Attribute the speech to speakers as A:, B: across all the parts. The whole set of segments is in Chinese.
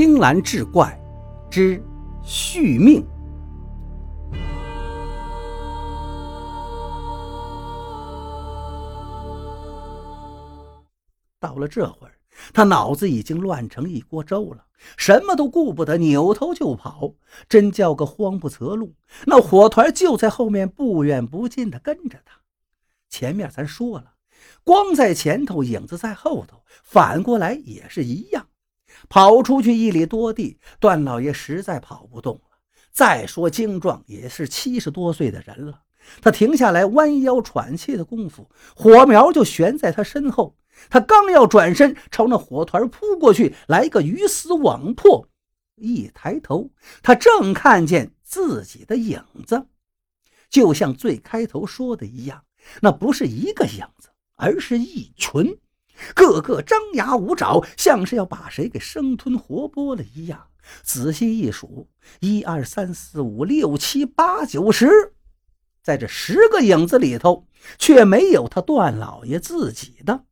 A: 青蓝志怪之续命。到了这会儿，他脑子已经乱成一锅粥了，什么都顾不得，扭头就跑，真叫个慌不择路。那火团就在后面，不远不近的跟着他。前面咱说了，光在前头，影子在后头，反过来也是一样。跑出去一里多地，段老爷实在跑不动了。再说精壮，也是七十多岁的人了。他停下来，弯腰喘气的功夫，火苗就悬在他身后。他刚要转身朝那火团扑过去，来个鱼死网破。一抬头，他正看见自己的影子，就像最开头说的一样，那不是一个影子，而是一群。个个张牙舞爪，像是要把谁给生吞活剥了一样。仔细一数，一二三四五六七八九十，在这十个影子里头，却没有他段老爷自己的。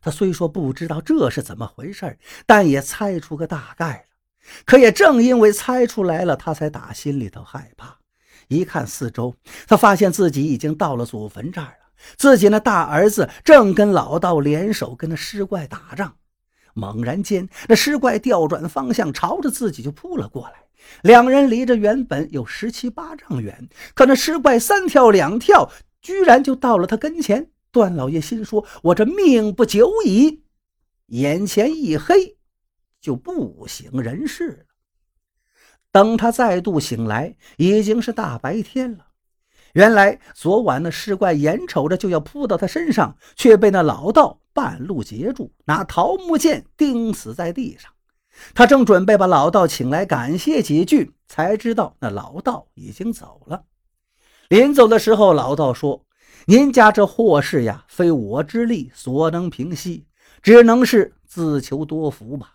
A: 他虽说不知道这是怎么回事，但也猜出个大概了。可也正因为猜出来了，他才打心里头害怕。一看四周，他发现自己已经到了祖坟这儿了。自己那大儿子正跟老道联手跟那尸怪打仗，猛然间，那尸怪调转方向，朝着自己就扑了过来。两人离着原本有十七八丈远，可那尸怪三跳两跳，居然就到了他跟前。段老爷心说：“我这命不久矣。”眼前一黑，就不省人事了。等他再度醒来，已经是大白天了。原来昨晚那尸怪眼瞅着就要扑到他身上，却被那老道半路截住，拿桃木剑钉死在地上。他正准备把老道请来感谢几句，才知道那老道已经走了。临走的时候，老道说：“您家这祸事呀，非我之力所能平息，只能是自求多福吧。”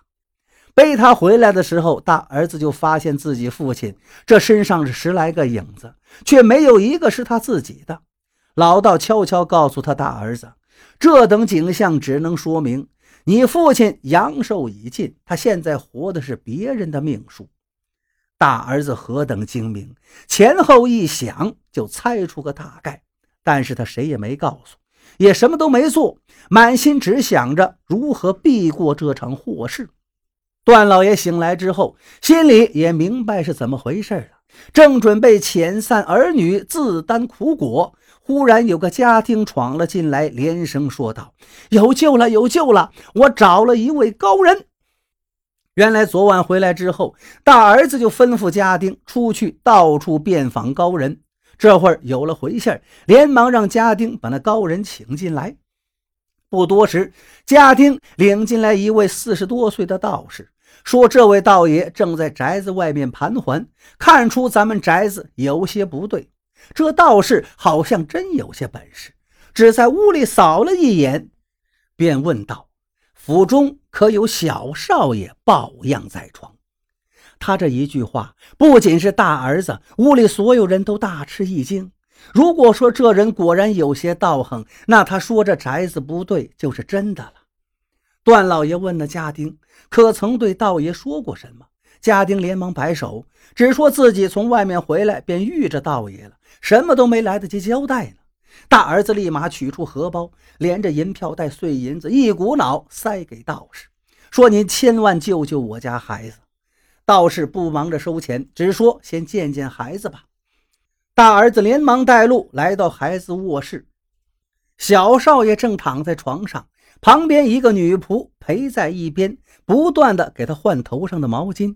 A: 背他回来的时候，大儿子就发现自己父亲这身上是十来个影子，却没有一个是他自己的。老道悄悄告诉他大儿子：“这等景象只能说明你父亲阳寿已尽，他现在活的是别人的命数。”大儿子何等精明，前后一想就猜出个大概，但是他谁也没告诉，也什么都没做，满心只想着如何避过这场祸事。段老爷醒来之后，心里也明白是怎么回事了，正准备遣散儿女，自担苦果，忽然有个家丁闯了进来，连声说道：“有救了，有救了！我找了一位高人。”原来昨晚回来之后，大儿子就吩咐家丁出去到处遍访高人，这会儿有了回信连忙让家丁把那高人请进来。不多时，家丁领进来一位四十多岁的道士。说：“这位道爷正在宅子外面盘桓，看出咱们宅子有些不对。这道士好像真有些本事，只在屋里扫了一眼，便问道：‘府中可有小少爷抱恙在床？’他这一句话，不仅是大儿子，屋里所有人都大吃一惊。如果说这人果然有些道行，那他说这宅子不对就是真的了。”段老爷问那家丁：“可曾对道爷说过什么？”家丁连忙摆手，只说自己从外面回来便遇着道爷了，什么都没来得及交代呢。大儿子立马取出荷包，连着银票带碎银子，一股脑塞给道士，说：“您千万救救我家孩子。”道士不忙着收钱，只说：“先见见孩子吧。”大儿子连忙带路来到孩子卧室，小少爷正躺在床上。旁边一个女仆陪在一边，不断的给他换头上的毛巾。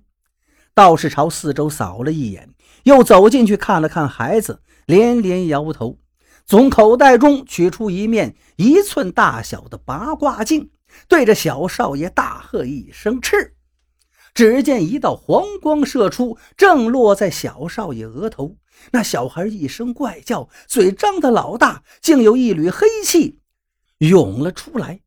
A: 道士朝四周扫了一眼，又走进去看了看孩子，连连摇头，从口袋中取出一面一寸大小的八卦镜，对着小少爷大喝一声：“赤！”只见一道黄光射出，正落在小少爷额头。那小孩一声怪叫，嘴张得老大，竟有一缕黑气涌了出来。